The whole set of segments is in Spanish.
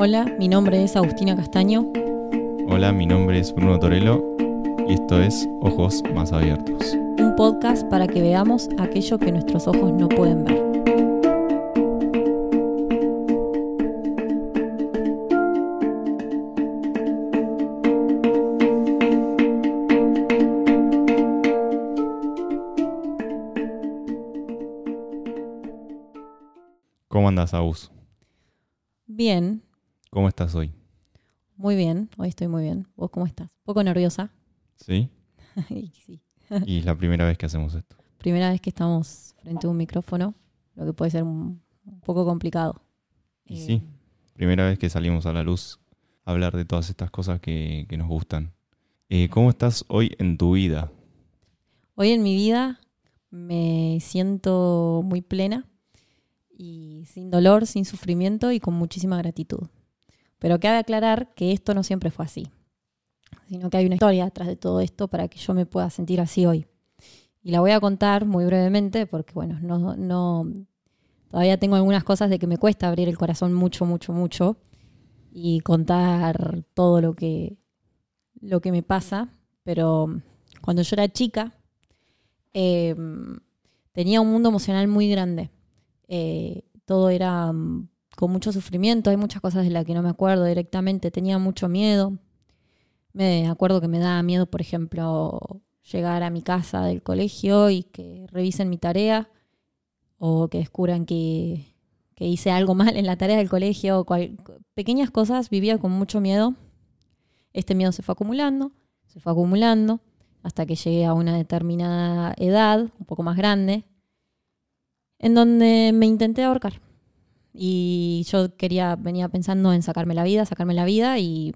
Hola, mi nombre es Agustina Castaño. Hola, mi nombre es Bruno Torello y esto es Ojos Más Abiertos. Un podcast para que veamos aquello que nuestros ojos no pueden ver. ¿Cómo andas, Agus? Bien, ¿Cómo estás hoy? muy bien. Hoy estoy muy bien. ¿Vos cómo estás? ¿Un poco nerviosa? ¿Sí? Y sí. Y es la primera vez que hacemos esto. Primera vez que estamos frente a un micrófono, lo que puede ser un, un poco complicado. Y Eh, sí, primera vez que salimos a la luz a hablar de todas estas cosas que, que nos gustan. Eh, ¿Cómo estás hoy en tu vida? Hoy en mi vida me siento muy plena y sin dolor, sin sufrimiento y con muchísima gratitud. Pero cabe aclarar que esto no siempre fue así, sino que hay una historia atrás de todo esto para que yo me pueda sentir así hoy. Y la voy a contar muy brevemente porque, bueno, no, no, todavía tengo algunas cosas de que me cuesta abrir el corazón mucho, mucho, mucho y contar todo lo que, lo que me pasa. Pero cuando yo era chica, eh, tenía un mundo emocional muy grande. Eh, todo era mm, con mucho sufrimiento, hay muchas cosas de las que no me acuerdo directamente, tenía mucho miedo. Me acuerdo que me daba miedo, por ejemplo, llegar a mi casa del colegio y que revisen mi tarea o que descubran que, que hice algo mal en la tarea del colegio. cual- pequeñas cosas, vivía con mucho miedo. Este miedo se fue acumulando, se fue acumulando hasta que llegué a una determinada edad, un poco más grande, en donde me intenté ahorcar. Y yo quería, venía pensando en sacarme la vida, sacarme la vida, y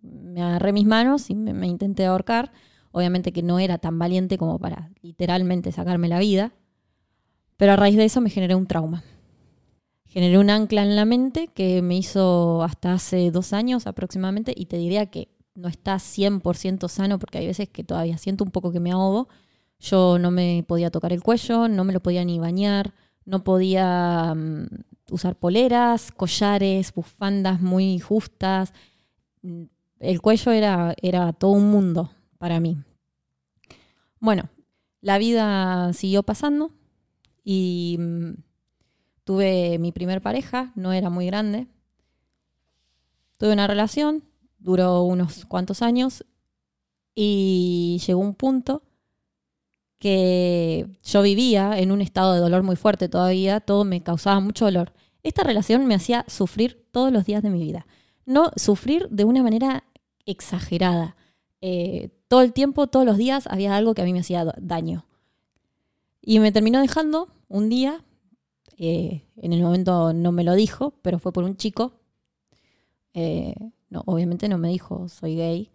me agarré mis manos y me, me intenté ahorcar. Obviamente que no era tan valiente como para literalmente sacarme la vida, pero a raíz de eso me generé un trauma. Generé un ancla en la mente que me hizo hasta hace dos años aproximadamente, y te diría que no está 100% sano porque hay veces que todavía siento un poco que me ahogo. Yo no me podía tocar el cuello, no me lo podía ni bañar, no podía mm, usar poleras, collares, bufandas muy justas. Mm, El cuello era, era todo un mundo para mí. Bueno, la vida siguió pasando y mm, tuve mi primer pareja, no era muy grande. Tuve una relación, duró unos cuantos años y llegó un punto que yo vivía en un estado de dolor muy fuerte todavía, todo me causaba mucho dolor. Esta relación me hacía sufrir todos los días de mi vida. No sufrir de una manera exagerada. Eh, todo el tiempo, todos los días, había algo que a mí me hacía daño. Y me terminó dejando un día, eh, en el momento no me lo dijo, pero fue por un chico. Eh, no, obviamente no me dijo soy gay,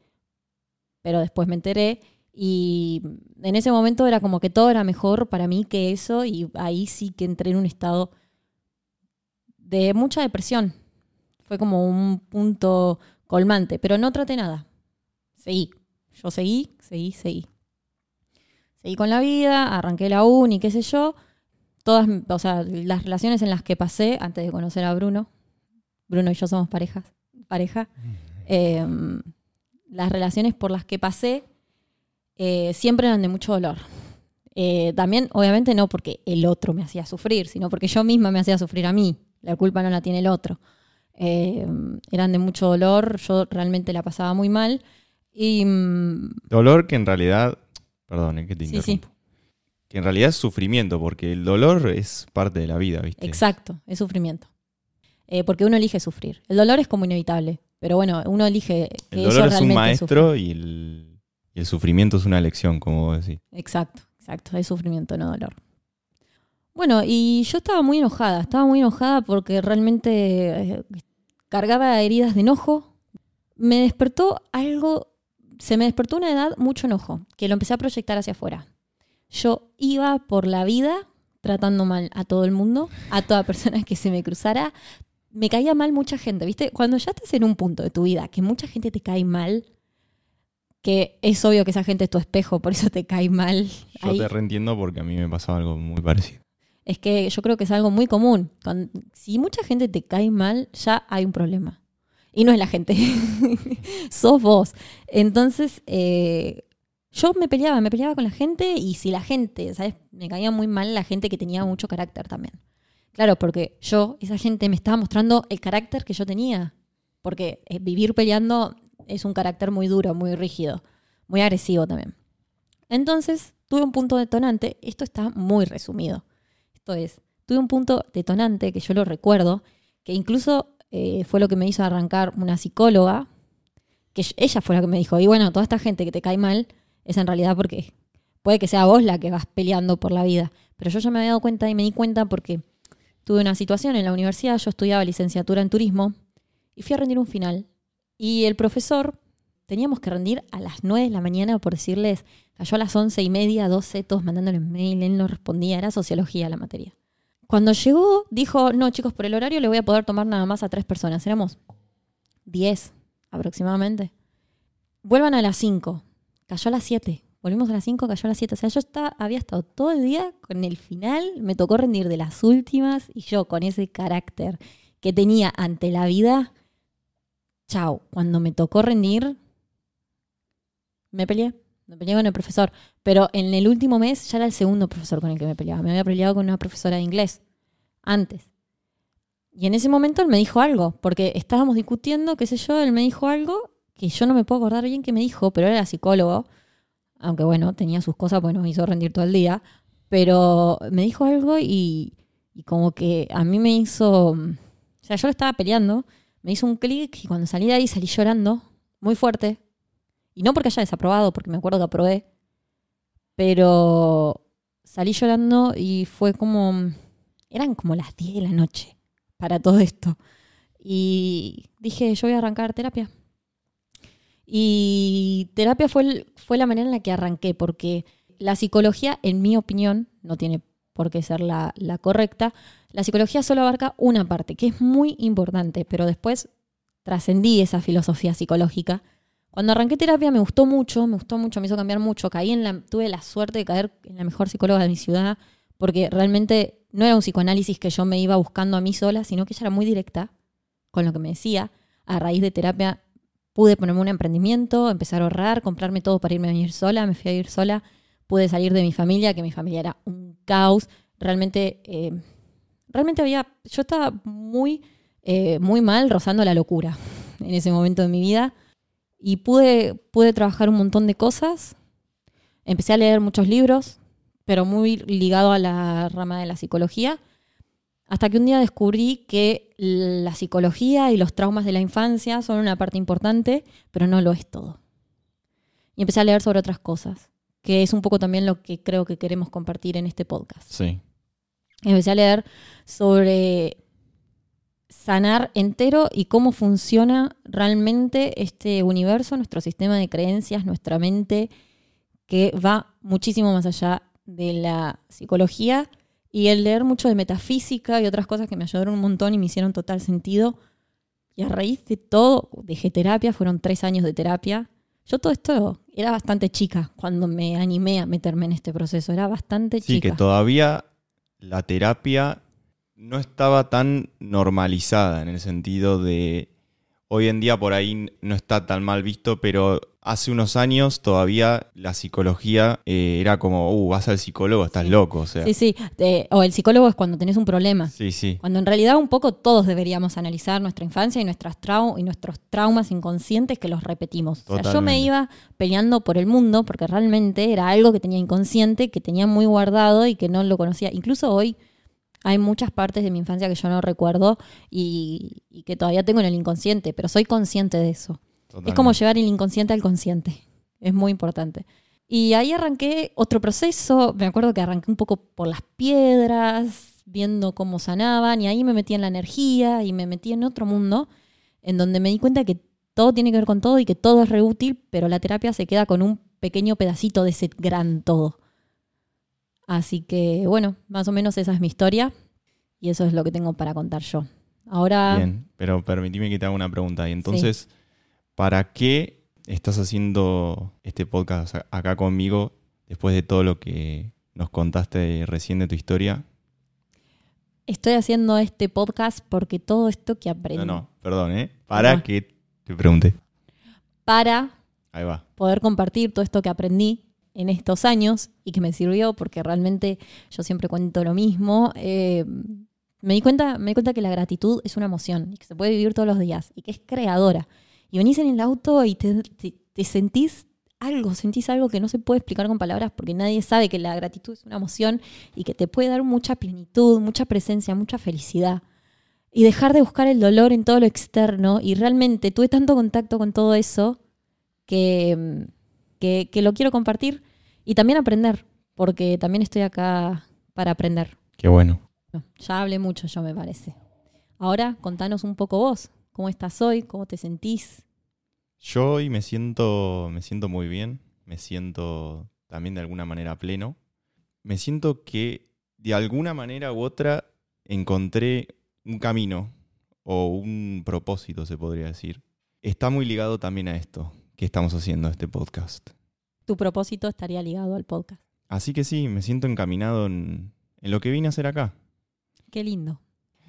pero después me enteré y en ese momento era como que todo era mejor para mí que eso y ahí sí que entré en un estado de mucha depresión. Fue como un punto colmante, pero no traté nada. Seguí. Yo seguí, seguí, seguí. Seguí con la vida, arranqué la uni, qué sé yo. Todas, o sea, las relaciones en las que pasé antes de conocer a Bruno. Bruno y yo somos parejas, pareja. Eh, las relaciones por las que pasé eh, siempre eran de mucho dolor. Eh, también, obviamente, no porque el otro me hacía sufrir, sino porque yo misma me hacía sufrir a mí. La culpa no la tiene el otro. Eh, eran de mucho dolor, yo realmente la pasaba muy mal. Y mm, Dolor que en realidad, perdón, eh, que te Sí, interrumpo. Que en realidad es sufrimiento, porque el dolor es parte de la vida, ¿viste? exacto, es sufrimiento. Eh, porque uno elige sufrir. El dolor es como inevitable, pero bueno, uno elige que El dolor es un maestro y el, el sufrimiento es una lección, como vos decís. Exacto, exacto, es sufrimiento, no dolor. Bueno, y yo estaba muy enojada, estaba muy enojada porque realmente eh, cargaba heridas de enojo. Me despertó algo, se me despertó una edad mucho enojo, que lo empecé a proyectar hacia afuera. Yo iba por la vida tratando mal a todo el mundo, a toda persona que se me cruzara. Me caía mal mucha gente, ¿viste? Cuando ya estás en un punto de tu vida que mucha gente te cae mal, que es obvio que esa gente es tu espejo, por eso te cae mal. Yo Ahí- te reentiendo porque a mí me pasaba algo muy parecido. es que yo creo que es algo muy común. si mucha gente te cae mal, ya hay un problema. Y no es la gente, sos vos. Entonces, eh, yo me peleaba, me peleaba con la gente y si la gente, ¿sabes? Me caía muy mal la gente que tenía mucho carácter también. Claro, porque yo, esa gente me estaba mostrando el carácter que yo tenía. Porque eh, vivir peleando es un carácter muy duro, muy rígido, muy agresivo también. Entonces, tuve un punto detonante. Esto está muy resumido. Esto es, tuve un punto detonante que yo lo recuerdo, que incluso eh, fue lo que me hizo arrancar una psicóloga, que ella fue la que me dijo, y bueno, toda esta gente que te cae mal es en realidad porque puede que sea vos la que vas peleando por la vida. Pero yo ya me había dado cuenta y me di cuenta porque tuve una situación en la universidad, yo estudiaba licenciatura en turismo y fui a rendir un final. Y el profesor, teníamos que rendir a las 9 de la mañana por decirles, cayó a las once y media, 12, todos mandándole mail, él no respondía, era sociología la materia. Cuando llegó, dijo, no chicos, por el horario le voy a poder tomar nada más a tres personas, éramos 10 aproximadamente. Vuelvan a las 5, cayó a las 7. Volvimos a las 5, cayó a las 7. O sea, yo había estado todo el día con el final, me tocó rendir de las últimas y yo con ese carácter que tenía ante la vida, chao, cuando me tocó rendir, me peleé. Me peleé con el profesor. Pero en el último mes ya era el segundo profesor con el que me peleaba. Me había peleado con una profesora de inglés antes. Y en ese momento él me dijo algo, porque estábamos discutiendo, qué sé yo, él me dijo algo que yo no me puedo acordar bien qué me dijo, pero era psicólogo aunque bueno, tenía sus cosas, pues nos hizo rendir todo el día, pero me dijo algo y, como que a mí me hizo, o sea, yo lo estaba peleando, me hizo un clic y cuando salí de ahí salí llorando muy fuerte. Y no porque haya desaprobado, porque me acuerdo que aprobé, pero salí llorando y fue como, eran como las 10 de la noche para todo esto. Y dije, yo voy a arrancar terapia. Y terapia fue, fue la manera en la que arranqué, porque la psicología, en mi opinión, no tiene por qué ser la, la correcta, la psicología solo abarca una parte, que es muy importante, pero después trascendí esa filosofía psicológica. Cuando arranqué terapia me gustó mucho, me gustó mucho, me hizo cambiar mucho. Caí en la, tuve la suerte de caer en la mejor psicóloga de mi ciudad, porque realmente no era un psicoanálisis que yo me iba buscando a mí sola, sino que ella era muy directa con lo que me decía. A raíz de terapia pude ponerme un emprendimiento, empezar a ahorrar, comprarme todo para irme a vivir sola, me fui a vivir sola, pude salir de mi familia, que mi familia era un caos, realmente, eh, realmente había, yo estaba muy, eh, muy mal, rozando la locura en ese momento de mi vida. Y pude, pude trabajar un montón de cosas, empecé a leer muchos libros, pero muy ligado a la rama de la psicología. Hasta que un día descubrí que la psicología y los traumas de la infancia son una parte importante, pero no lo es todo. Y empecé a leer sobre otras cosas, que es un poco también lo que creo que queremos compartir en este podcast. Sí. Empecé a leer sobre sanar entero y cómo funciona realmente este universo, nuestro sistema de creencias, nuestra mente, que va muchísimo más allá de la psicología y el leer mucho de metafísica y otras cosas que me ayudaron un montón y me hicieron total sentido. Y a raíz de todo, dejé terapia, fueron tres años de terapia. Yo todo esto era bastante chica cuando me animé a meterme en este proceso, era bastante chica. Sí, que todavía la terapia no estaba tan normalizada en el sentido de hoy en día por ahí no está tan mal visto, pero hace unos años todavía la psicología eh, era como, uh, vas al psicólogo, estás loco. O sea. Sí, sí. o el psicólogo es cuando tenés un problema. Sí, sí. Cuando en realidad un poco todos deberíamos analizar nuestra infancia y, nuestras trau y nuestros traumas inconscientes que los repetimos. O sea, yo me iba peleando por el mundo porque realmente era algo que tenía inconsciente, que tenía muy guardado y que no lo conocía. Incluso hoy hay muchas partes de mi infancia que yo no recuerdo y, y que todavía tengo en el inconsciente, pero soy consciente de eso. Es como llevar el inconsciente al consciente. Es muy importante. Y ahí arranqué otro proceso. Me acuerdo que arranqué un poco por las piedras, viendo cómo sanaban, y ahí me metí en la energía y me metí en otro mundo, en donde me di cuenta que todo tiene que ver con todo y que todo es reútil, pero la terapia se queda con un pequeño pedacito de ese gran todo. Así que, bueno, más o menos esa es mi historia y eso es lo que tengo para contar yo. Ahora. Bien, pero permíteme que te haga una pregunta. Y entonces. ¿Para qué estás haciendo este podcast acá conmigo después de todo lo que nos contaste recién de tu historia? Estoy haciendo este podcast porque todo esto que aprendí. No, no, perdón, ¿eh? Para Ah. que te pregunte. Para Ahí va. poder compartir todo esto que aprendí en estos años y que me sirvió porque realmente yo siempre cuento lo mismo. eh, me di cuenta, me di cuenta que la gratitud es una emoción y que se puede vivir todos los días y que es creadora. Y venís en el auto y te, te- te sentís algo, sentís algo que no se puede explicar con palabras porque nadie sabe que la gratitud es una emoción y que te puede dar mucha plenitud, mucha presencia, mucha felicidad. Y dejar de buscar el dolor en todo lo externo. Y realmente tuve tanto contacto con todo eso que, que, que lo quiero compartir y también aprender, porque también estoy acá para aprender. Qué bueno. No, ya hablé mucho yo, me parece. Ahora, contanos un poco vos, cómo estás hoy, cómo te sentís. Yo hoy me siento, me siento muy bien, me siento también de alguna manera pleno. Me siento que de alguna manera u otra encontré un camino o un propósito, se podría decir. Está muy ligado también a esto que estamos haciendo, este podcast. Tu propósito estaría ligado al podcast. Así que sí, me siento encaminado en, en lo que vine a hacer acá. Qué lindo.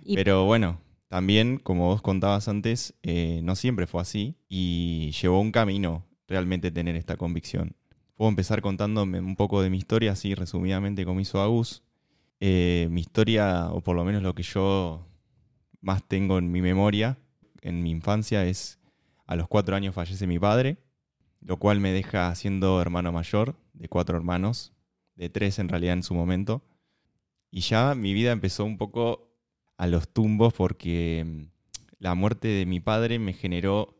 Y- Pero bueno, también, como vos contabas antes, eh, no siempre fue así y llevó un camino realmente tener esta convicción. Puedo empezar contándome un poco de mi historia, así resumidamente como hizo Agus. Eh, mi historia, o por lo menos lo que yo más tengo en mi memoria, en mi infancia, es a los cuatro años fallece mi padre, lo cual me deja siendo hermano mayor de cuatro hermanos, de tres en realidad en su momento. Y ya mi vida empezó un poco a los tumbos porque mm, la muerte de mi padre me generó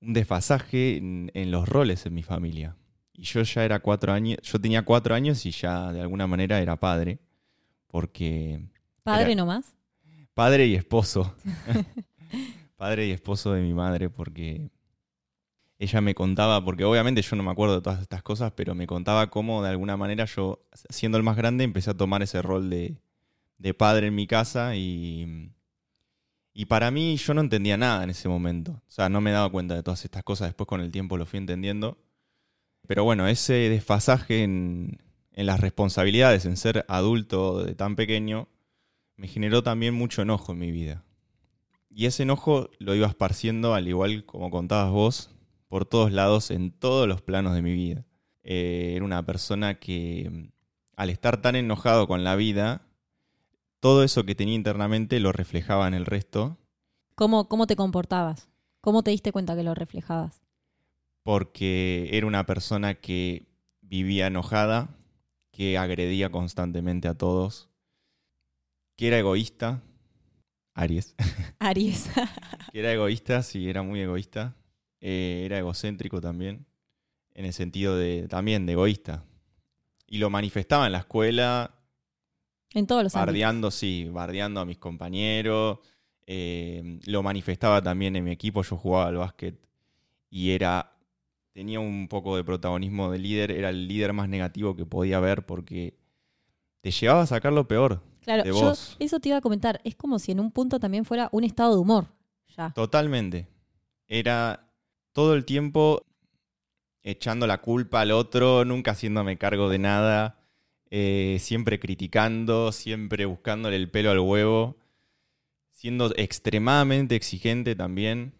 un desfasaje en, en los roles en mi familia. Y yo ya era cuatro años, yo tenía cuatro años y ya de alguna manera era padre, porque ¿Padre era- nomás? padre y esposo, padre y esposo de mi madre, porque ella me contaba, porque obviamente yo no me acuerdo de todas estas cosas, pero me contaba cómo de alguna manera yo, siendo el más grande, empecé a tomar ese rol de, de padre en mi casa y, y para mí yo no entendía nada en ese momento. O sea, no me daba cuenta de todas estas cosas, después con el tiempo lo fui entendiendo. Pero bueno, ese desfasaje en, en las responsabilidades, en ser adulto de tan pequeño, me generó también mucho enojo en mi vida. Y ese enojo lo iba esparciendo, al igual como contabas vos, por todos lados, en todos los planos de mi vida. Eh, era una persona que, al estar tan enojado con la vida, todo eso que tenía internamente lo reflejaba en el resto, ¿Cómo, ¿Cómo te comportabas? ¿Cómo te diste cuenta que lo reflejabas? porque era una persona que vivía enojada, que agredía constantemente a todos, que era egoísta, Aries, Aries. que era egoísta, sí, era muy egoísta, Eh, era egocéntrico también, en el sentido de también de egoísta. Y lo manifestaba en la escuela, en todos los ámbitos. bardeando, sí, bardeando a mis compañeros. eh, lo manifestaba también en mi equipo, yo jugaba al básquet y era tenía un poco de protagonismo de líder, era el líder más negativo que podía haber porque te llevaba a sacar lo peor. Claro, de yo vos. eso te iba a comentar. Es como si en un punto también fuera un estado de humor. Ya. Totalmente. Era todo el tiempo echando la culpa al otro, nunca haciéndome cargo de nada, eh, siempre criticando, siempre buscándole el pelo al huevo, siendo extremadamente exigente también.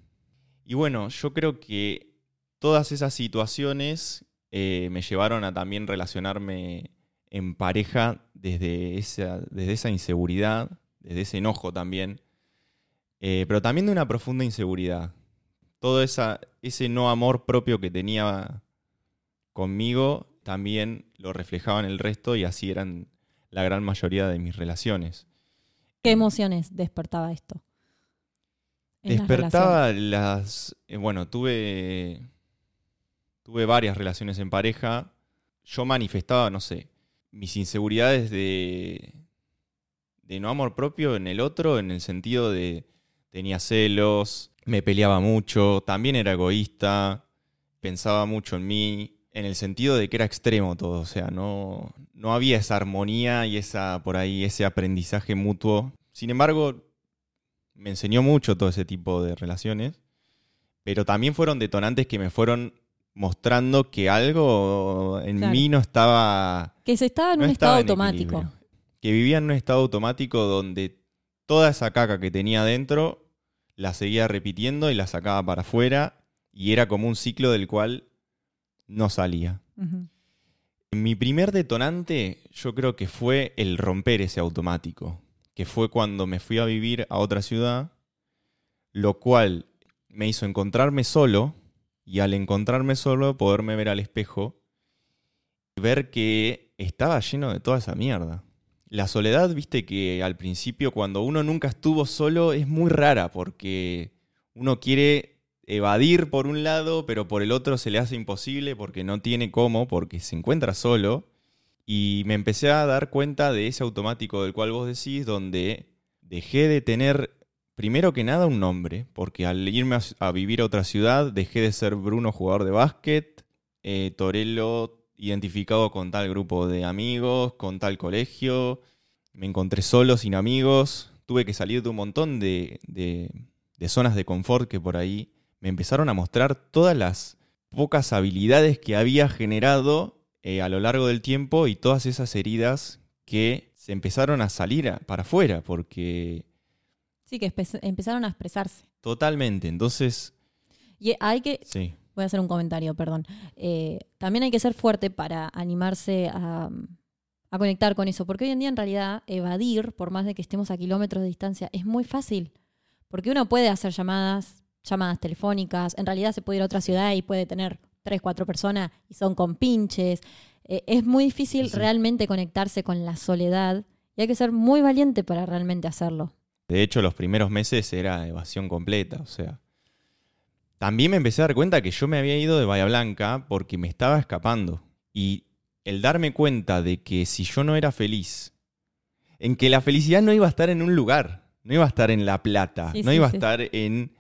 Y bueno, yo creo que todas esas situaciones eh, me llevaron a también relacionarme en pareja desde esa, desde esa inseguridad, desde ese enojo también, eh, pero también de una profunda inseguridad. Todo esa, ese no amor propio que tenía conmigo también lo reflejaba en el resto y así eran la gran mayoría de mis relaciones. ¿Qué emociones despertaba esto? en las? Despertaba las. eh, bueno, tuve. Tuve varias relaciones en pareja. Yo manifestaba, no sé, mis inseguridades de. de no amor propio en el otro, en el sentido de. tenía celos, me peleaba mucho, también era egoísta, pensaba mucho en mí, en el sentido de que era extremo todo. O sea, no, no había esa armonía y esa, por ahí, ese aprendizaje mutuo. Sin embargo, me enseñó mucho todo ese tipo de relaciones, pero también fueron detonantes que me fueron mostrando que algo en Claro. mí no estaba, Que se estaba en no un estaba estado en automático. que vivía en un estado automático donde toda esa caca que tenía dentro la seguía repitiendo y la sacaba para afuera y era como un ciclo del cual no salía. Mi primer detonante yo creo que fue el romper ese automático, que fue cuando me fui a vivir a otra ciudad, lo cual me hizo encontrarme solo y al encontrarme solo poderme ver al espejo y ver que estaba lleno de toda esa mierda. La soledad, viste que al principio cuando uno nunca estuvo solo es muy rara porque uno quiere evadir por un lado, pero por el otro se le hace imposible porque no tiene cómo, porque se encuentra solo. Y me empecé a dar cuenta de ese automático del cual vos decís, donde dejé de tener, primero que nada, un nombre, porque al irme a, vivir a otra ciudad, dejé de ser Bruno jugador de básquet, eh, Torello identificado con tal grupo de amigos, con tal colegio, me encontré solo, sin amigos, tuve que salir de un montón de, de- de zonas de confort que por ahí me empezaron a mostrar todas las pocas habilidades que había generado eh, a lo largo del tiempo y todas esas heridas que se empezaron a salir a- para afuera, porque Sí, que empezaron a expresarse. totalmente, entonces, Y hay que, sí, voy a hacer un comentario, perdón. Eh, también hay que ser fuerte para animarse a, a conectar con eso, porque hoy en día en realidad evadir, por más de que estemos a kilómetros de distancia, es muy fácil, porque uno puede hacer llamadas, llamadas telefónicas, en realidad se puede ir a otra ciudad y puede tener tres, cuatro personas y son con pinches. Eh, es muy difícil Sí. realmente conectarse con la soledad y hay que ser muy valiente para realmente hacerlo. De hecho, los primeros meses era evasión completa, o sea. También me empecé a dar cuenta que yo me había ido de Bahía Blanca porque me estaba escapando. Y el darme cuenta de que si yo no era feliz, en que la felicidad no iba a estar en un lugar, no iba a estar en La Plata, Sí, no sí, iba a estar en...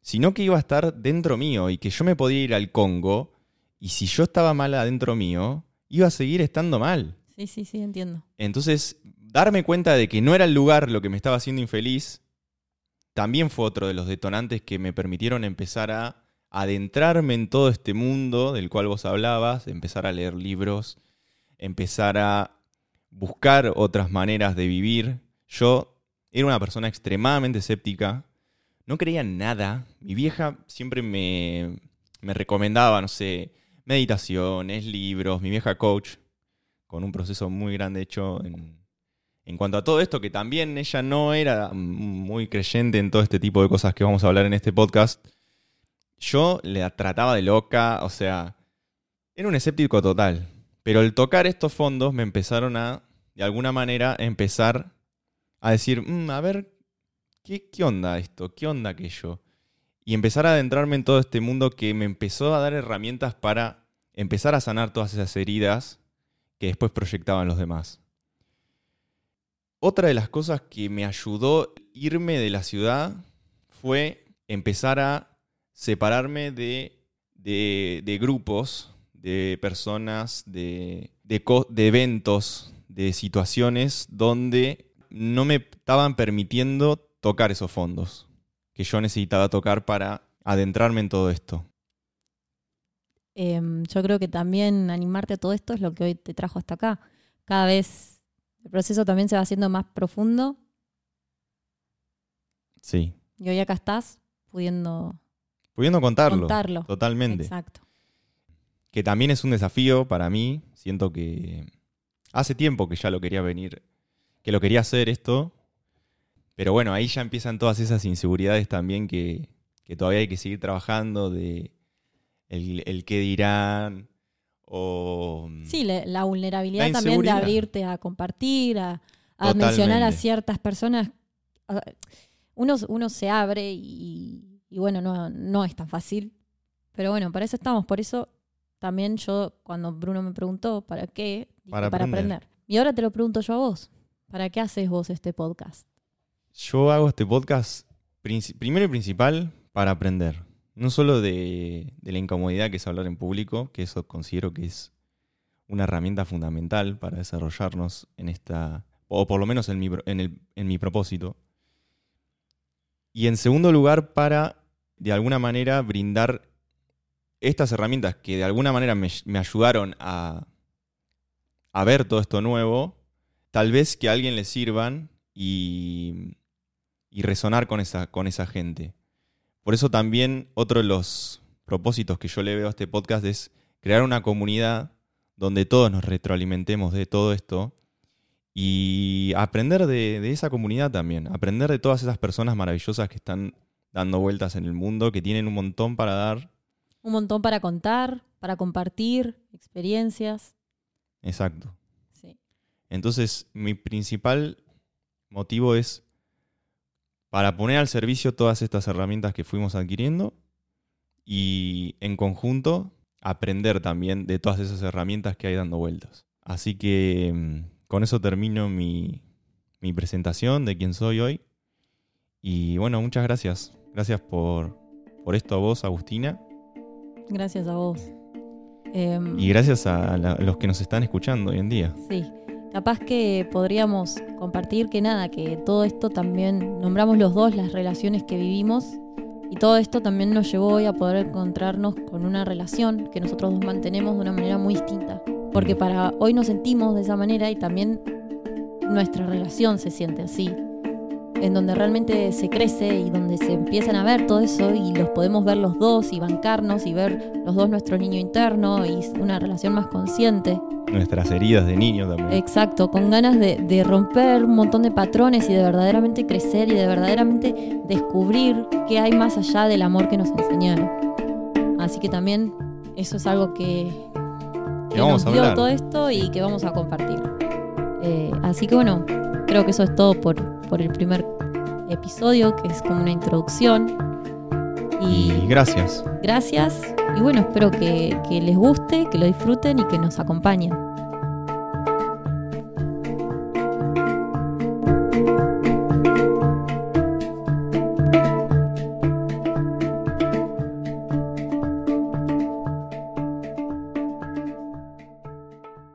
sino que iba a estar dentro mío y que yo me podía ir al Congo y si yo estaba mal adentro mío, iba a seguir estando mal. Sí, sí, sí, entiendo. Entonces, darme cuenta de que no era el lugar lo que me estaba haciendo infeliz, también fue otro de los detonantes que me permitieron empezar a adentrarme en todo este mundo del cual vos hablabas, empezar a leer libros, empezar a buscar otras maneras de vivir. Yo era una persona extremadamente escéptica, no creía en nada. Mi vieja siempre me, me recomendaba, no sé, meditaciones, libros, mi vieja coach, con un proceso muy grande hecho en, en cuanto a todo esto, que también ella no era muy creyente en todo este tipo de cosas que vamos a hablar en este podcast. Yo la trataba de loca, o sea, era un escéptico total. Pero el tocar estos fondos me empezaron a, de alguna manera, empezar a decir, "Mm, a ver, ¿qué, ¿qué onda esto? ¿Qué onda aquello? Y empezar a adentrarme en todo este mundo que me empezó a dar herramientas para empezar a sanar todas esas heridas que después proyectaban los demás. Otra de las cosas que me ayudó irme de la ciudad fue empezar a separarme de, de- grupos, de personas, de, de eventos, de situaciones donde no me estaban permitiendo tocar esos fondos que yo necesitaba tocar para adentrarme en todo esto. Em, yo creo que también animarte a todo esto es lo que hoy te trajo hasta acá. Cada vez el proceso también se va haciendo más profundo Sí. y hoy acá estás pudiendo Pudiendo contarlo. contarlo. Totalmente. Exacto. que también es un desafío para mí. Siento que hace tiempo que ya lo quería venir, que lo quería hacer esto, pero bueno, ahí ya empiezan todas esas inseguridades también que, que todavía hay que seguir trabajando de el, el qué dirán o... Sí, la, la vulnerabilidad La también de abrirte a compartir, a, mencionar a ciertas personas. Uno, uno se abre y, y bueno, no, no es tan fácil. Pero bueno, para eso estamos. Por eso también yo, cuando Bruno me preguntó para qué, dije, Para para, aprender. aprender. Y ahora te lo pregunto yo a vos. ¿Para qué haces vos este podcast? Yo hago este podcast primero y principal para aprender. No solo de, la incomodidad que es hablar en público, que eso considero que es una herramienta fundamental para desarrollarnos en esta, o por lo menos en mi, en el- en mi propósito. Y en segundo lugar, para de alguna manera brindar estas herramientas que de alguna manera me, me ayudaron a, a ver todo esto nuevo, tal vez que a alguien le sirvan y, y resonar con esa, con esa gente. Por eso también otro de los propósitos que yo le veo a este podcast es crear una comunidad donde todos nos retroalimentemos de todo esto y aprender de, de, esa comunidad también, aprender de todas esas personas maravillosas que están dando vueltas en el mundo, que tienen un montón para dar. Un montón para contar, para compartir experiencias. Exacto. Sí. Entonces, mi principal motivo es para poner al servicio todas estas herramientas que fuimos adquiriendo y en conjunto aprender también de todas esas herramientas que hay dando vueltas. Así que mm, con eso termino mi, mi presentación de quién soy hoy. Y bueno, muchas gracias. Gracias por, por esto a vos, Agustina. Gracias a vos. Eh, Y gracias a, la- a los que nos están escuchando hoy en día. Sí, capaz que podríamos compartir que nada, que todo esto también, nombramos los dos las relaciones que vivimos y todo esto también nos llevó hoy a poder encontrarnos con una relación que nosotros dos mantenemos de una manera muy distinta. Porque para hoy nos sentimos de esa manera y también nuestra relación se siente así. En donde realmente se crece y donde se empiezan a ver todo eso y los podemos ver los dos y bancarnos y ver los dos nuestro niño interno y una relación más consciente. Nuestras heridas de niño también. Exacto, con ganas de, de romper un montón de patrones y de verdaderamente crecer y de verdaderamente descubrir qué hay más allá del amor que nos enseñaron. Así que también eso es algo que, Que que vamos nos a dio todo esto y que vamos a compartir. Eh, así que bueno, creo que eso es todo por, por el primer episodio, que es como una introducción. Y Y gracias. gracias. Y bueno, espero que, que les guste, que lo disfruten y que nos acompañen.